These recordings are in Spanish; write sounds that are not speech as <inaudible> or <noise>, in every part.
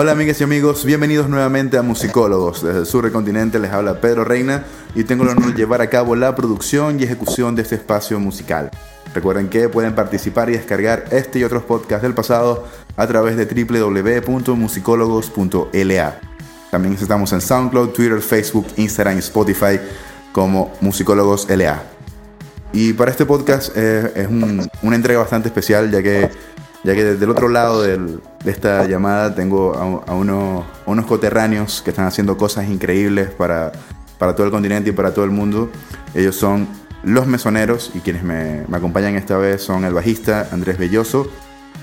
Hola amigas y amigos, bienvenidos nuevamente a Musicólogos. Desde el sur del continente les habla Pedro Reina y tengo el honor de llevar a cabo la producción y ejecución de este espacio musical. Recuerden que pueden participar y descargar este y otros podcasts del pasado a través de www.musicólogos.la. También estamos en SoundCloud, Twitter, Facebook, Instagram y Spotify como Musicólogos LA. Y para este podcast eh, es una entrega bastante especial ya que, ya que desde el otro lado de esta llamada tengo a, unos, unos coterráneos que están haciendo cosas increíbles para, para todo el continente y para todo el mundo. Ellos son los mesoneros y quienes me, me acompañan esta vez son el bajista Andrés Belloso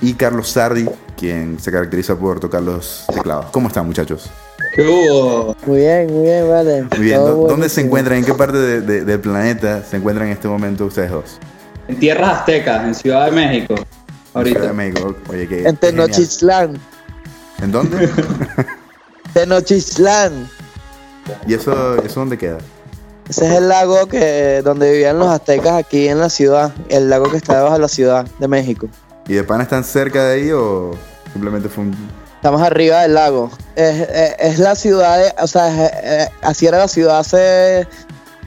y Carlos Sardi, quien se caracteriza por tocar los teclados. ¿Cómo están muchachos? ¿Qué hubo? Muy bien, muy bien, vale. Muy bien. ¿Dónde se encuentran? ¿En qué parte del planeta se encuentran en este momento ustedes dos? En tierras aztecas, en Ciudad de México. Ahorita. Ciudad de México. Oye, qué, en Tenochtitlán. ¿En dónde? <laughs> Tenochtitlán. ¿Y eso, eso dónde queda? Ese es el lago que donde vivían los aztecas aquí en la ciudad, el lago que está debajo de la ciudad de México. ¿Y de pana están cerca de ahí o simplemente fue un Estamos arriba del lago. Es, la ciudad, de, o sea, así era la ciudad hace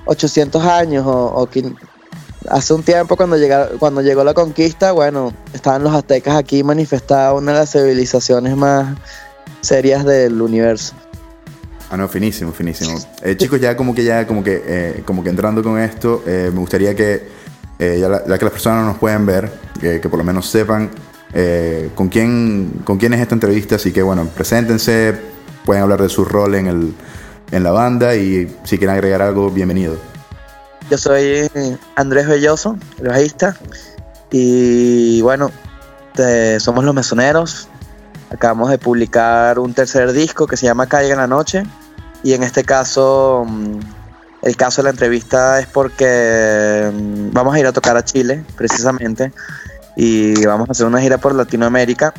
800 años o, hace un tiempo cuando, cuando llegó la conquista, bueno, estaban los aztecas aquí manifestados, una de las civilizaciones más serias del universo. Ah, no, finísimo, finísimo. Eh, chicos, ya como que ya como que eh, como que entrando con esto, eh, me gustaría que ya, que las personas no nos pueden ver, que por lo menos sepan eh, ¿con, quién, ¿Con quién es esta entrevista? Así que bueno, preséntense, pueden hablar de su rol en, el, en la banda y si quieren agregar algo, bienvenido. Yo soy Andrés Belloso, el bajista, y bueno, somos los mesoneros. Acabamos de publicar un tercer disco que se llama Caiga en la Noche, y en este caso, mm, el caso de la entrevista es porque mm, vamos a ir a tocar a Chile, precisamente y vamos a hacer una gira por Latinoamérica.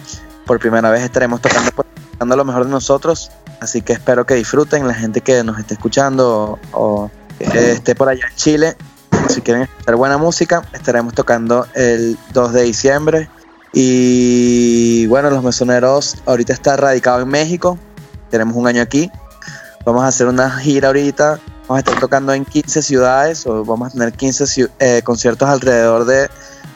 Por primera vez estaremos tocando, tocando lo mejor de nosotros, así que espero que disfruten la gente que nos esté escuchando o, esté por allá en Chile. Si quieren escuchar buena música, estaremos tocando el 2 de diciembre. Y bueno, los mesoneros ahorita está radicado en México. Tenemos un año aquí. Vamos a hacer una gira ahorita. Vamos a estar tocando en 15 ciudades o vamos a tener 15 eh, conciertos alrededor de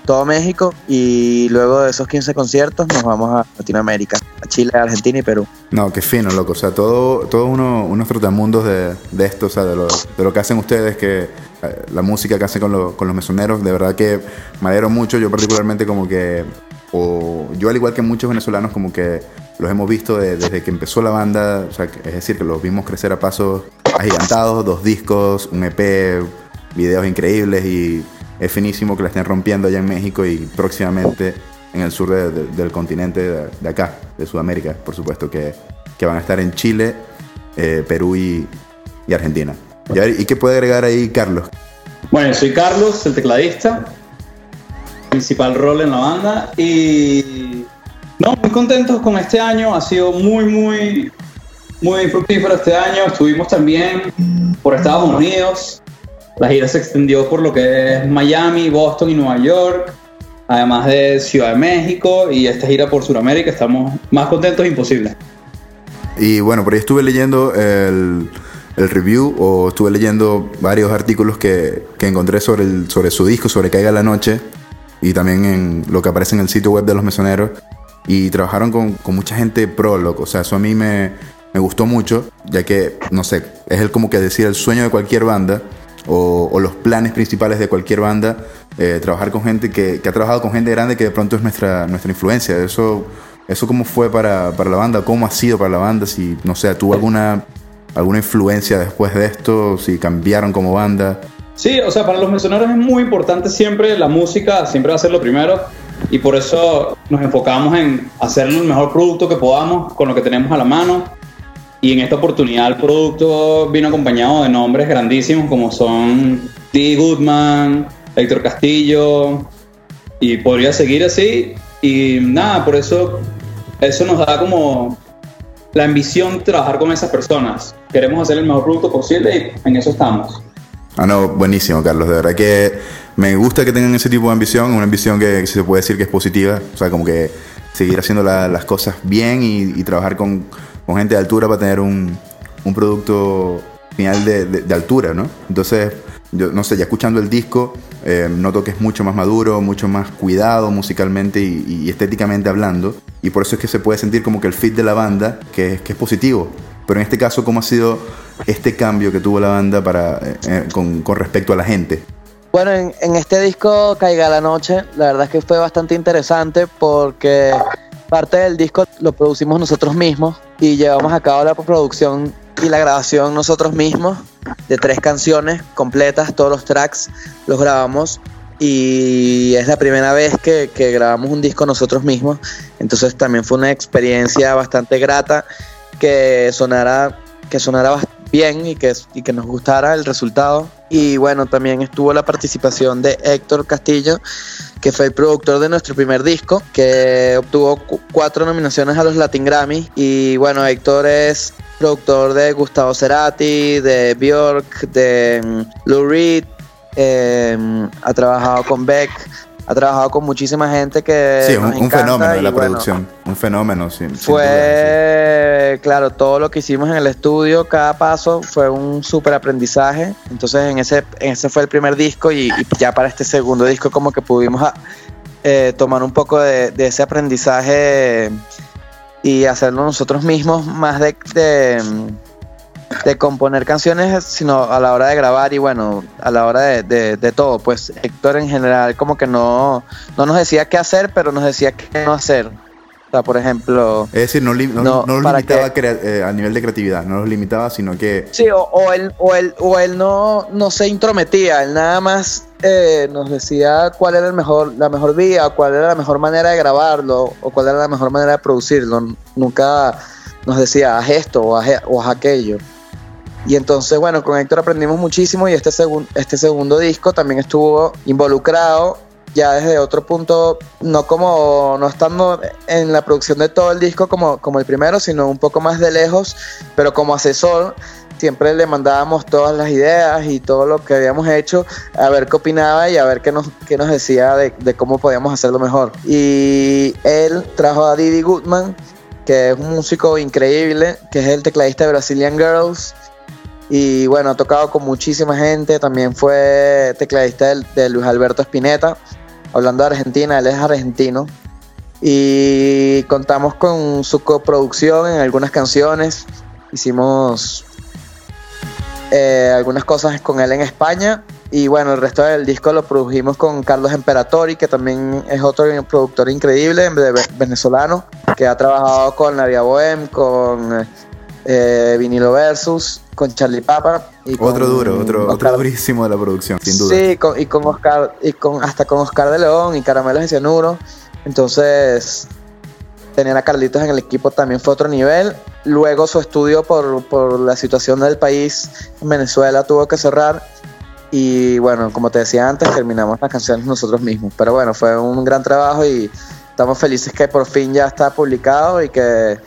todo México y luego de esos 15 conciertos nos vamos a Latinoamérica, a Chile, Argentina y Perú. No, qué fino, loco. O sea, todo, todo uno, unos trotamundos de, de esto, o sea, de lo, de lo que hacen ustedes, que eh, la música que hacen con, con los mesoneros, de verdad que me alegro mucho. Yo particularmente como que, o yo al igual que muchos venezolanos como que los hemos visto desde que empezó la banda, o sea, es decir, que los vimos crecer a pasos agigantados, dos discos, un EP, videos increíbles y es finísimo que la estén rompiendo allá en México y próximamente en el sur del continente de, acá, de Sudamérica, por supuesto, que, van a estar en Chile, eh, Perú y, Argentina. ¿Y, qué puede agregar ahí Carlos? Bueno, soy Carlos, el tecladista, principal rol en la banda y no, muy contentos con este año, ha sido muy, muy, muy fructífero este año, estuvimos también por Estados Unidos, la gira se extendió por lo que es Miami, Boston y Nueva York, además de Ciudad de México y esta gira por Sudamérica. Estamos más contentos imposible. Y bueno, por ahí estuve leyendo el, review o estuve leyendo varios artículos que, encontré sobre, sobre su disco, sobre Caiga la Noche y también en lo que aparece en el sitio web de los mesoneros. Y trabajaron con, mucha gente pro, loco. O sea, eso a mí me, me gustó mucho, ya que, no sé, es el como que decir el sueño de cualquier banda o, los planes principales de cualquier banda, eh, trabajar con gente que, ha trabajado con gente grande que de pronto es nuestra, nuestra influencia. Eso, eso cómo fue para, para la banda, cómo ha sido para la banda, si, no sé, tuvo alguna, alguna influencia después de esto, si cambiaron como banda. Sí, o sea, para los mencionadores es muy importante siempre la música, siempre va a ser lo primero. Y por eso nos enfocamos en hacer el mejor producto que podamos con lo que tenemos a la mano y en esta oportunidad el producto vino acompañado de nombres grandísimos como son D. Goodman, Héctor Castillo, y podría seguir así. Y nada, por eso eso nos da como la ambición de trabajar con esas personas. Queremos hacer el mejor producto posible y en eso estamos. Ah, no, buenísimo, Carlos. De verdad que me gusta que tengan ese tipo de ambición, una ambición que se puede decir que es positiva. O sea, como que seguir haciendo las cosas bien y, trabajar con, gente de altura para tener un, producto final de, altura, ¿no? Entonces, yo no sé, ya escuchando el disco, eh, noto que es mucho más maduro, mucho más cuidado musicalmente y, estéticamente hablando. Y por eso es que se puede sentir como que el fit de la banda, que, que es positivo. Pero en este caso, ¿cómo ha sido este cambio que tuvo la banda para, eh, eh, con, con, respecto a la gente? Bueno, en, en, este disco Caiga la Noche, la verdad es que fue bastante interesante porque parte del disco lo producimos nosotros mismos y llevamos a cabo la producción y la grabación nosotros mismos de tres canciones completas, todos los tracks los grabamos y es la primera vez que, que grabamos un disco nosotros mismos, entonces también fue una experiencia bastante grata que sonara, que sonara bien y que, y que nos gustara el resultado. Y bueno, también estuvo la participación de Héctor Castillo, que fue el productor de nuestro primer disco, que obtuvo cuatro nominaciones a los Latin Grammy. Y bueno, Héctor es productor de Gustavo Cerati, de Björk, de mm, Lou Reed, eh, ha trabajado con Beck ha trabajado con muchísima gente que. Sí, un, fenómeno de la producción. Un fenómeno, sí. Fue, claro, todo lo que hicimos en el estudio, cada paso fue un súper aprendizaje. Entonces, en ese, en ese fue el primer disco y, ya para este segundo disco, como que pudimos ah, eh, tomar un poco de, ese aprendizaje y hacerlo nosotros mismos más de de componer canciones, sino a la hora de grabar y bueno, a la hora de, de, todo. Pues Héctor en general como que no, no nos decía qué hacer, pero nos decía qué no hacer. O sea, por ejemplo... Es decir, no, no, limitaba eh, a nivel de creatividad, no nos limitaba, sino que... Sí, o, o él, o él, o él no, no se intrometía, él nada más eh, nos decía cuál era el mejor, la mejor vía, cuál era la mejor manera de grabarlo, o cuál era la mejor manera de producirlo. Nunca nos decía, haz esto o o haz aquello. Y entonces, bueno, con Héctor aprendimos muchísimo y este, este segundo disco también estuvo involucrado ya desde otro punto, no como, no estando en la producción de todo el disco como, como el primero, sino un poco más de lejos, pero como asesor siempre le mandábamos todas las ideas y todo lo que habíamos hecho, a ver qué opinaba y a ver qué nos, qué nos decía de, de cómo podíamos hacerlo mejor. Y él trajo a Didi Goodman, que es un músico increíble, que es el tecladista de Brazilian Girls, y bueno, ha tocado con muchísima gente. También fue tecladista de, Luis Alberto Spinetta. Hablando de Argentina, él es argentino. Y contamos con su coproducción en algunas canciones. Hicimos eh, algunas cosas con él en España. Y bueno, el resto del disco lo produjimos con Carlos Emperatori, que también es otro productor increíble, venezolano, que ha trabajado con Nadia Bohem, con eh, Vinilo Versus, con Charlie Papa. Y otro duro, otro, otro durísimo de la producción, sin duda. Sí, y con Oscar, y con, hasta con Oscar de León y Caramelos de Cianuro. Entonces, tener a Carlitos en el equipo también fue otro nivel. Luego su estudio por, por la situación del país en Venezuela tuvo que cerrar. Y bueno, como te decía antes, terminamos las canciones nosotros mismos. Pero bueno, fue un gran trabajo y estamos felices que por fin ya está publicado y que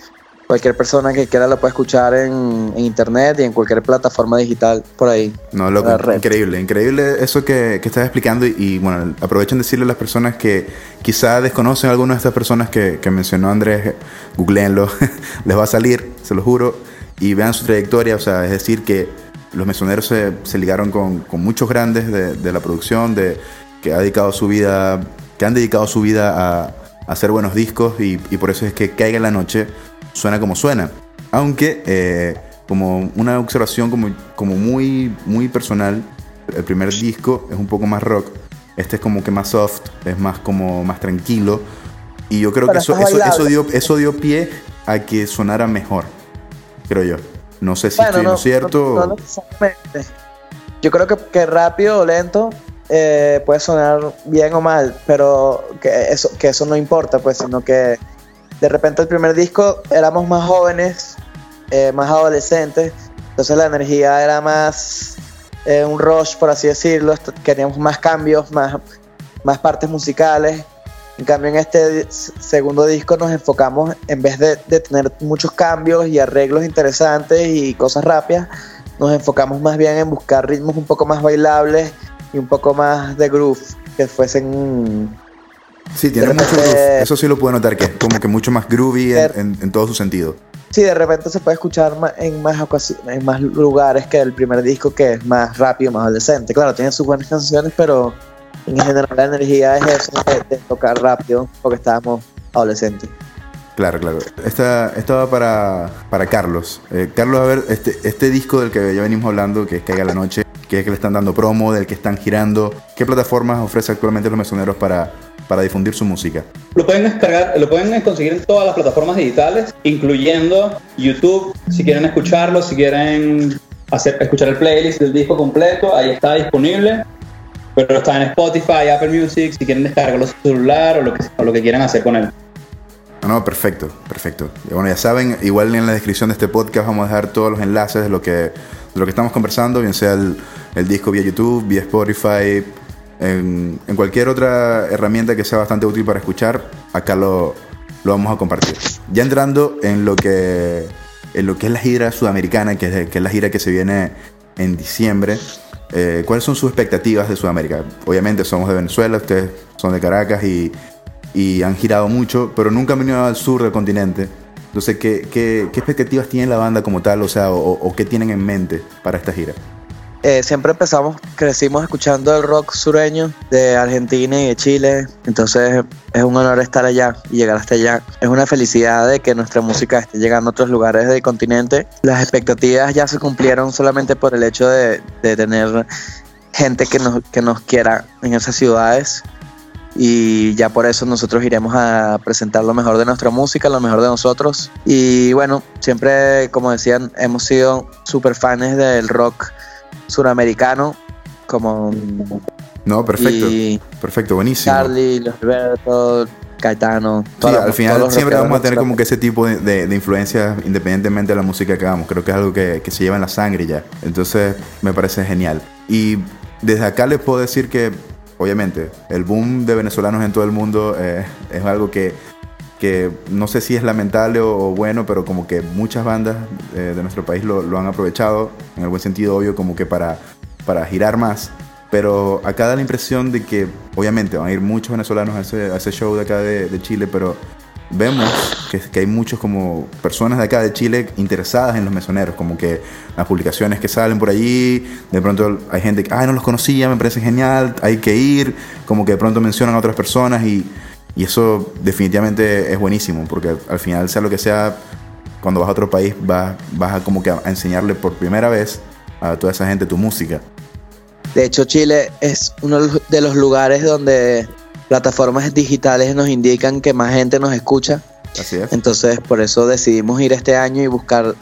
cualquier persona que quiera lo puede escuchar en, internet y en cualquier plataforma digital por ahí. No, loco, increíble, increíble eso que, que estás explicando y, bueno, aprovechen de decirle a las personas que quizá desconocen a algunas de estas personas que, mencionó Andrés, googleenlo, <laughs> les va a salir, se lo juro, y vean su trayectoria, o sea, es decir, que los mesoneros se, se ligaron con, muchos grandes de, la producción, de que ha dedicado su vida, que han dedicado su vida a, hacer buenos discos y, y por eso es que Caiga en la Noche suena como suena. Aunque, eh, como una observación como, como muy, muy personal, el primer disco es un poco más rock. Este es como que más soft, es más como más tranquilo. Y yo creo que eso, eso, dio, eso dio pie a que sonara mejor, creo yo. No sé si estoy no, cierto. yo creo que, que rápido o lento eh, puede sonar bien o mal, pero que eso, que eso no importa, pues, sino que de repente el primer disco éramos más jóvenes, eh, más adolescentes, entonces la energía era más eh, un rush, por así decirlo, queríamos más cambios, más, más partes musicales. En cambio, en este segundo disco nos enfocamos, en vez de, de, tener muchos cambios y arreglos interesantes y cosas rápidas, nos enfocamos más bien en buscar ritmos un poco más bailables y un poco más de groove, que fuesen Sí, tiene mucho repente- groove. Eso sí lo puedo notar, que es como que mucho más groovy en, en- en todo su sentido. Sí, de repente se puede escuchar en más ocasi- en más lugares que el primer disco que es más rápido, más adolescente. Claro, tiene sus buenas canciones, pero en general la energía es eso de, de tocar rápido porque estábamos adolescentes. Claro, claro. Esta, esta va para, para Carlos. Eh, Carlos, a ver, este, este disco del que ya venimos hablando, que es Caiga la Noche, que es que le están dando promo, del que están girando, ¿qué plataformas ofrece actualmente los mesoneros para, para difundir su música? Lo pueden descargar, lo pueden conseguir en todas las plataformas digitales, incluyendo YouTube. Si quieren escucharlo, si quieren hacer, escuchar el playlist del disco completo, ahí está disponible. Pero está en Spotify, Apple Music, si quieren descargarlo su celular o lo que, o lo que quieran hacer con él. No, perfecto, perfecto. Y bueno, ya saben, igual en la descripción de este podcast vamos a dejar todos los enlaces de lo que, de lo que estamos conversando, bien sea el, el disco vía YouTube, vía Spotify, en, cualquier otra herramienta que sea bastante útil para escuchar, acá lo, lo vamos a compartir. Ya entrando en lo que, en lo que es la gira sudamericana, que es, la gira que se viene en diciembre, eh, ¿cuáles son sus expectativas de Sudamérica? Obviamente somos de Venezuela, ustedes son de Caracas y, y han girado mucho, pero nunca han venido al sur del continente. Entonces, ¿qué, qué, qué expectativas tiene la banda como tal? O sea, o, o qué tienen en mente para esta gira? Eh, siempre empezamos, crecimos escuchando el rock sureño de Argentina y de Chile, entonces es un honor estar allá y llegar hasta allá. Es una felicidad de que nuestra música esté llegando a otros lugares del continente. Las expectativas ya se cumplieron solamente por el hecho de, de tener gente que nos, que nos quiera en esas ciudades y ya por eso nosotros iremos a presentar lo mejor de nuestra música, lo mejor de nosotros. Y bueno, siempre, como decían, hemos sido super fans del rock suramericano, como No, perfecto. y Perfecto, buenísimo. Charlie, Los Alberto, Caetano. Sí, al final siempre vamos a tener como que ese tipo de, de, de influencias independientemente de la música que hagamos. Creo que es algo que, que se lleva en la sangre ya. Entonces me parece genial. Y desde acá les puedo decir que, obviamente, el boom de venezolanos en todo el mundo eh, es algo que, que no sé si es lamentable o, bueno, pero como que muchas bandas eh, de nuestro país lo, han aprovechado, en el buen sentido obvio, como que para, para girar más. Pero acá da la impresión de que, obviamente, van a ir muchos venezolanos a ese, show de acá de, Chile, pero vemos que, que hay muchos como personas de acá de Chile interesadas en los mesoneros, como que las publicaciones que salen por allí, de pronto hay gente que, ay, no los conocía, me parece genial, hay que ir, como que de pronto mencionan a otras personas y, y eso definitivamente es buenísimo, porque al final, sea lo que sea, cuando vas a otro país, vas, vas a como que a enseñarle por primera vez a toda esa gente tu música. De hecho, Chile es uno de los lugares donde plataformas digitales nos indican que más gente nos escucha. Así es. Entonces, por eso decidimos ir este año y buscar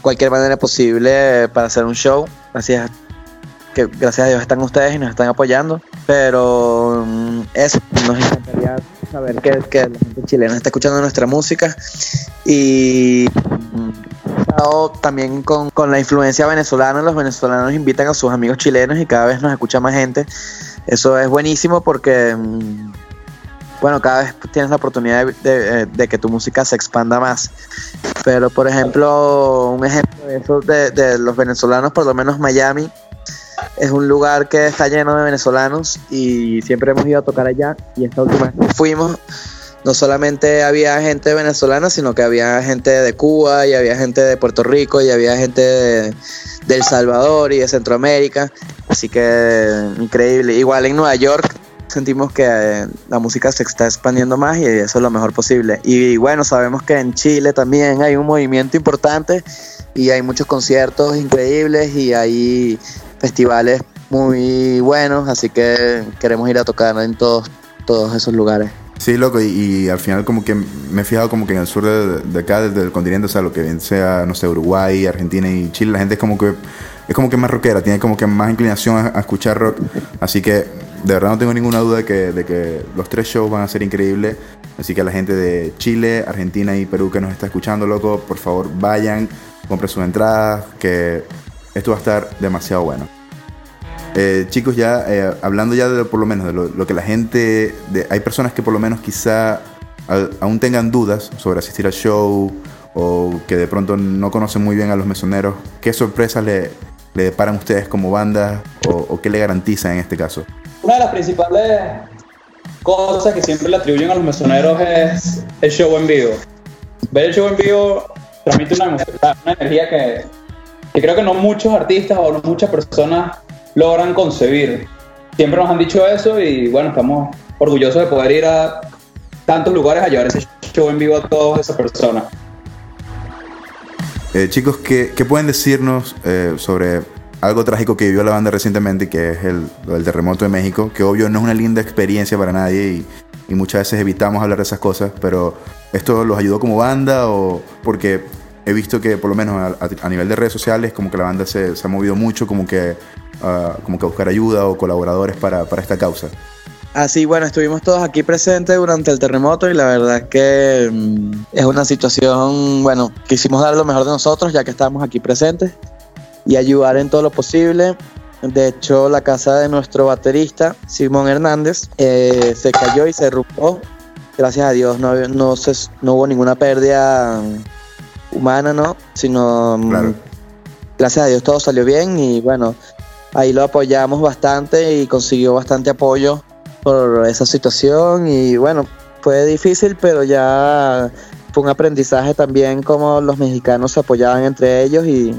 cualquier manera posible para hacer un show. Que gracias a Dios están ustedes y nos están apoyando. Pero mm, eso, nos encantaría saber que, que la gente chilena está escuchando nuestra música. Y mm, también con, con la influencia venezolana. Los venezolanos invitan a sus amigos chilenos y cada vez nos escucha más gente. Eso es buenísimo porque, mm, bueno, cada vez tienes la oportunidad de, de- que tu música se expanda más. Pero, por ejemplo, un ejemplo de eso de los venezolanos, por lo menos Miami, es un lugar que está lleno de venezolanos y siempre hemos ido a tocar allá. Y esta última vez que fuimos, no solamente había gente venezolana, sino que había gente de Cuba y había gente de Puerto Rico y había gente de, El Salvador y de Centroamérica. Así que increíble. Igual en Nueva York sentimos que la música se está expandiendo más y eso es lo mejor posible. Y bueno, sabemos que en Chile también hay un movimiento importante y hay muchos conciertos increíbles y hay festivales muy buenos, así que queremos ir a tocar en todos, todos esos lugares. Sí, loco, y, al final como que me he fijado como que en el sur de, de acá, del continente, o sea, lo que bien sea, no sé, Uruguay, Argentina y Chile, la gente es como que es como que más rockera, tiene como que más inclinación a, a escuchar rock, así que de verdad no tengo ninguna duda de que, de que los tres shows van a ser increíbles, así que a la gente de Chile, Argentina y Perú que nos está escuchando, loco, por favor vayan, compren sus entradas, que esto va a estar demasiado bueno. Eh, chicos, ya eh, hablando ya de por lo menos de lo, que la gente, hay personas que por lo menos quizá aún tengan dudas sobre asistir al show o que de pronto no conocen muy bien a los mesoneros. ¿Qué sorpresas le, deparan ustedes como banda o, o qué le garantizan en este caso? Una de las principales cosas que siempre le atribuyen a los mesoneros es el show en vivo. Ver el show en vivo transmite una energía que, que creo que no muchos artistas o no muchas personas logran concebir. Siempre nos han dicho eso y bueno, estamos orgullosos de poder ir a tantos lugares a llevar ese show en vivo a todas esas personas. Eh, chicos, ¿qué, ¿qué, pueden decirnos eh, sobre algo trágico que vivió la banda recientemente, que es el, el, terremoto de México? Que obvio no es una linda experiencia para nadie y, y, muchas veces evitamos hablar de esas cosas, pero ¿esto los ayudó como banda o porque he visto que por lo menos a, a nivel de redes sociales como que la banda se, se ha movido mucho como que, uh, como que a buscar ayuda o colaboradores para, para esta causa? Así, bueno, estuvimos todos aquí presentes durante el terremoto y la verdad es que mm, es una situación, bueno, quisimos dar lo mejor de nosotros ya que estábamos aquí presentes y ayudar en todo lo posible. De hecho, la casa de nuestro baterista, Simón Hernández, eh, se cayó y se rompió. Gracias a Dios no, no, se, no hubo ninguna pérdida humana, ¿no? Sino, claro. gracias a Dios todo salió bien y bueno, ahí lo apoyamos bastante y consiguió bastante apoyo por esa situación y bueno, fue difícil, pero ya fue un aprendizaje también como los mexicanos se apoyaban entre ellos y,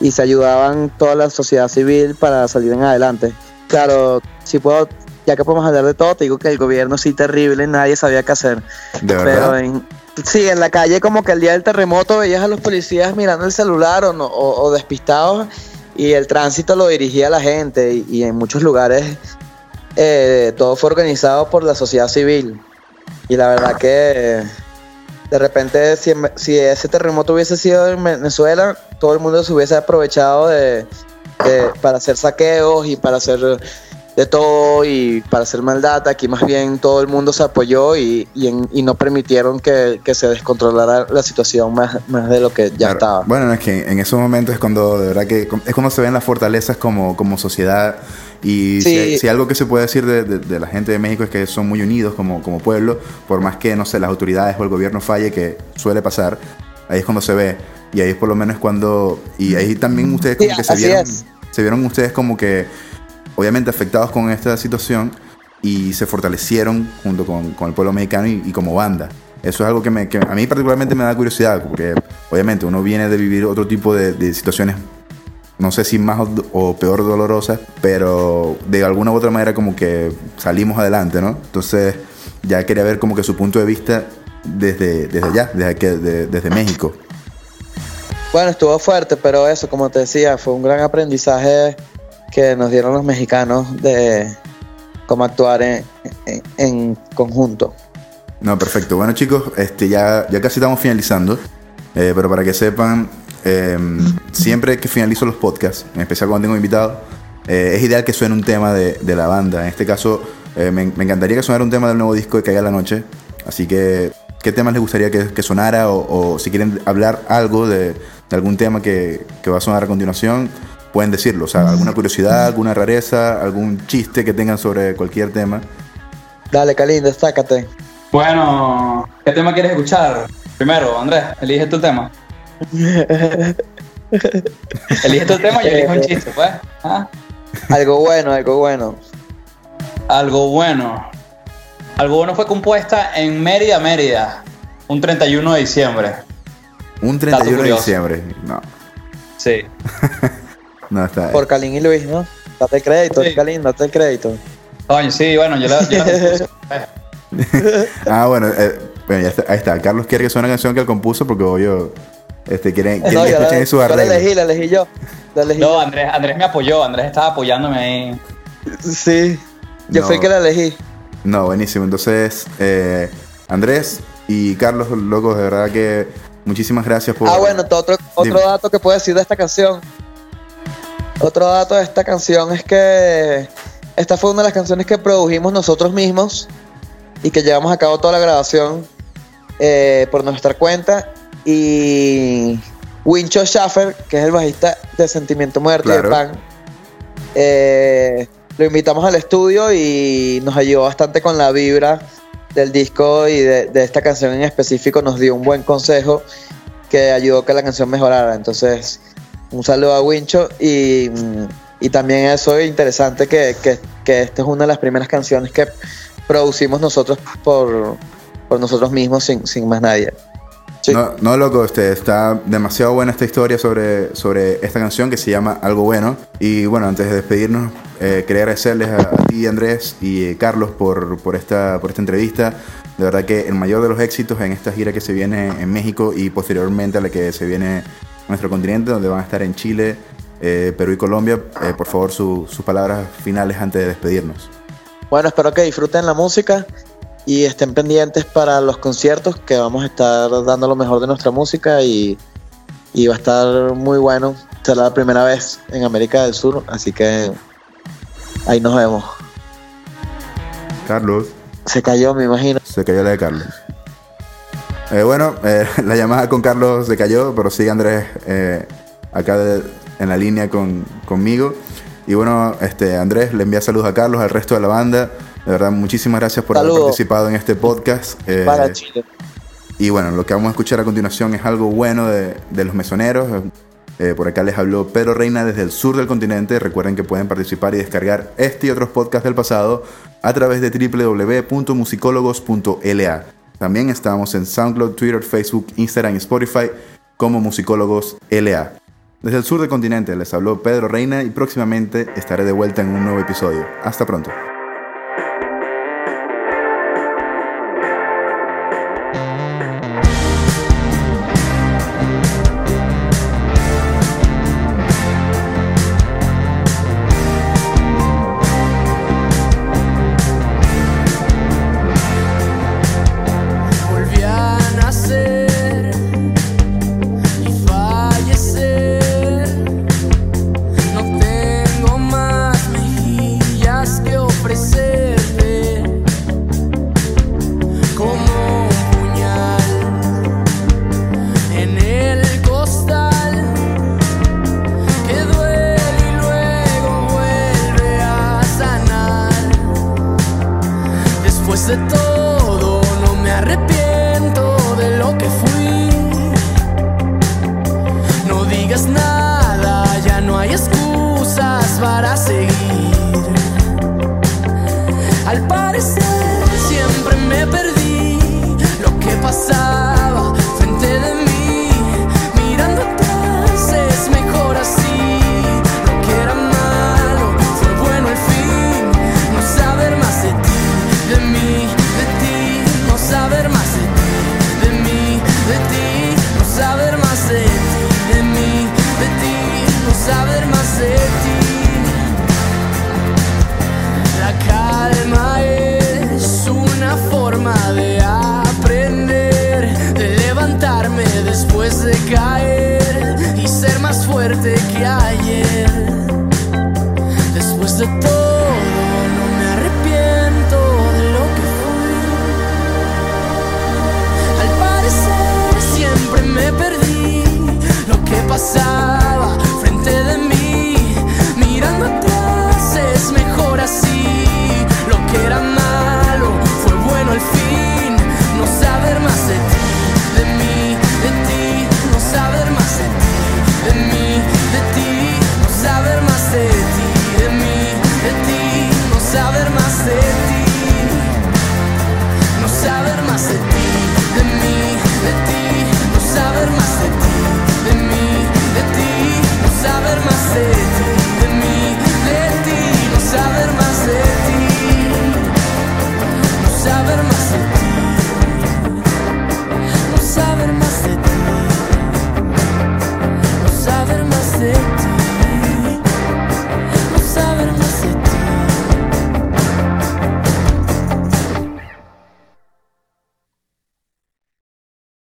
y se ayudaban toda la sociedad civil para salir en adelante. Claro, si puedo, ya que podemos hablar de todo, te digo que el gobierno sí terrible, nadie sabía qué hacer. ¿De verdad? Pero en, sí, en la calle como que el día del terremoto veías a los policías mirando el celular o, no, o, o despistados y el tránsito lo dirigía la gente y, en muchos lugares eh, todo fue organizado por la sociedad civil. Y la verdad que de repente, si, ese terremoto hubiese sido en Venezuela, todo el mundo se hubiese aprovechado de, para hacer saqueos y para hacer de todo y para hacer maldad. Aquí más bien todo el mundo se apoyó y, y, en, y no permitieron que, que, se descontrolara la situación más, más de lo que ya claro. estaba. Bueno, es que en esos momentos es cuando de verdad que es cuando se ven las fortalezas como, como sociedad y sí. si, hay, si, algo que se puede decir de, de, de, la gente de México es que son muy unidos como, como pueblo, por más que, no sé, las autoridades o el gobierno falle, que suele pasar, ahí es cuando se ve. Y ahí por lo menos es cuando... Y ahí también ustedes como sí, que se vieron, es. se vieron ustedes como que, obviamente afectados con esta situación y se fortalecieron junto con, con el pueblo mexicano y, como banda. Eso es algo que, me, que, a mí particularmente me da curiosidad, porque obviamente uno viene de vivir otro tipo de, de situaciones no sé si más o peor dolorosas, pero de alguna u otra manera como que salimos adelante, ¿no? Entonces ya quería ver como que su punto de vista desde, desde allá, desde, desde México. Bueno, estuvo fuerte, pero eso, como te decía, fue un gran aprendizaje que nos dieron los mexicanos de cómo actuar en, en, conjunto. No, perfecto. Bueno, chicos, este, ya, ya casi estamos finalizando, eh, pero para que sepan, eh, siempre que finalizo los podcasts, en especial cuando tengo invitados, eh, es ideal que suene un tema de, de la banda. En este caso, eh, me, me, encantaría que sonara un tema del nuevo disco de Caiga la Noche. Así que, ¿qué temas les gustaría que, que sonara? O, o, si quieren hablar algo de, de algún tema que, que, va a sonar a continuación, pueden decirlo. O sea, alguna curiosidad, alguna rareza, algún chiste que tengan sobre cualquier tema. Dale, Calín, destácate. Bueno, ¿qué tema quieres escuchar? Primero, Andrés, elige tu tema. <laughs> Elige tu tema y yo elijo un chiste, pues. ¿Ah? Algo bueno, algo bueno. Algo bueno. Algo bueno fue compuesta en Mérida, Mérida, un 31 de diciembre. Un 31 de diciembre, no. Sí. <laughs> no, está Por Calín y Luis, ¿no? Date el crédito, sí. Calín, date el crédito. Coño, sí, bueno, yo la, yo la <laughs> ah, bueno, eh, bueno, ya está, ahí está. Carlos quiere que suene una canción que él compuso porque obvio este, quieren, quieren no, que escuchen la, su arreglo. la elegí, la elegí yo. La elegí no, yo. Andrés, Andrés me apoyó, Andrés estaba apoyándome ahí. Sí, yo no. fui el que la elegí. No, buenísimo. Entonces, eh, Andrés y Carlos, locos, de verdad que muchísimas gracias por... Ah, bueno, otro, otro dato que puedo decir de esta canción. Otro dato de esta canción es que esta fue una de las canciones que produjimos nosotros mismos y que llevamos a cabo toda la grabación eh, por nuestra cuenta. Y Wincho Schaffer, que es el bajista de Sentimiento Muerto claro. y de Pan, eh, lo invitamos al estudio y nos ayudó bastante con la vibra del disco y de, de, esta canción en específico. Nos dio un buen consejo que ayudó a que la canción mejorara. Entonces, un saludo a Wincho y, y también eso es interesante que, que, que esta es una de las primeras canciones que producimos nosotros por, por nosotros mismos sin, sin más nadie. No, no, loco, este, está demasiado buena esta historia sobre, sobre esta canción que se llama Algo Bueno. Y bueno, antes de despedirnos, eh, quería agradecerles a, ti, Andrés y eh, Carlos, por, por, esta, por esta entrevista. De verdad que el mayor de los éxitos en esta gira que se viene en México y posteriormente a la que se viene en nuestro continente, donde van a estar en Chile, eh, Perú y Colombia. Eh, por favor, su, sus palabras finales antes de despedirnos. Bueno, espero que disfruten la música y estén pendientes para los conciertos que vamos a estar dando lo mejor de nuestra música y, y va a estar muy bueno. Será la primera vez en América del Sur, así que ahí nos vemos. Carlos. Se cayó, me imagino. Se cayó la de Carlos. Eh, bueno, eh, <laughs> la llamada con Carlos se cayó, pero sigue Andrés eh, acá de, en la línea con, conmigo. Y bueno, este, Andrés le envía saludos a Carlos, al resto de la banda. De verdad, muchísimas gracias por Saludo. haber participado en este podcast. Eh, Para Chile. Y bueno, lo que vamos a escuchar a continuación es algo bueno de, de los mesoneros. Eh, por acá les habló Pedro Reina desde el sur del continente. Recuerden que pueden participar y descargar este y otros podcasts del pasado a través de www.musicólogos.la. También estamos en SoundCloud, Twitter, Facebook, Instagram y Spotify como Musicólogos LA. Desde el sur del continente les habló Pedro Reina y próximamente estaré de vuelta en un nuevo episodio. Hasta pronto.